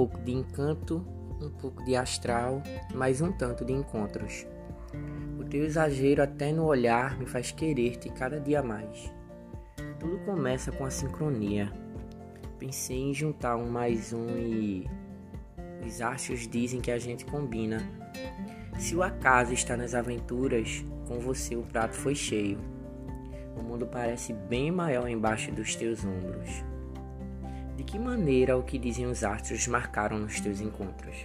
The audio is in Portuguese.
pouco de encanto, um pouco de astral, mais um tanto de encontros. O teu exagero até no olhar me faz querer-te cada dia mais. Tudo começa com a sincronia. Pensei em juntar um mais um e os astros dizem que a gente combina. Se o acaso está nas aventuras, com você o prato foi cheio. O mundo parece bem maior embaixo dos teus ombros. De que maneira o que dizem os astros marcaram nos teus encontros?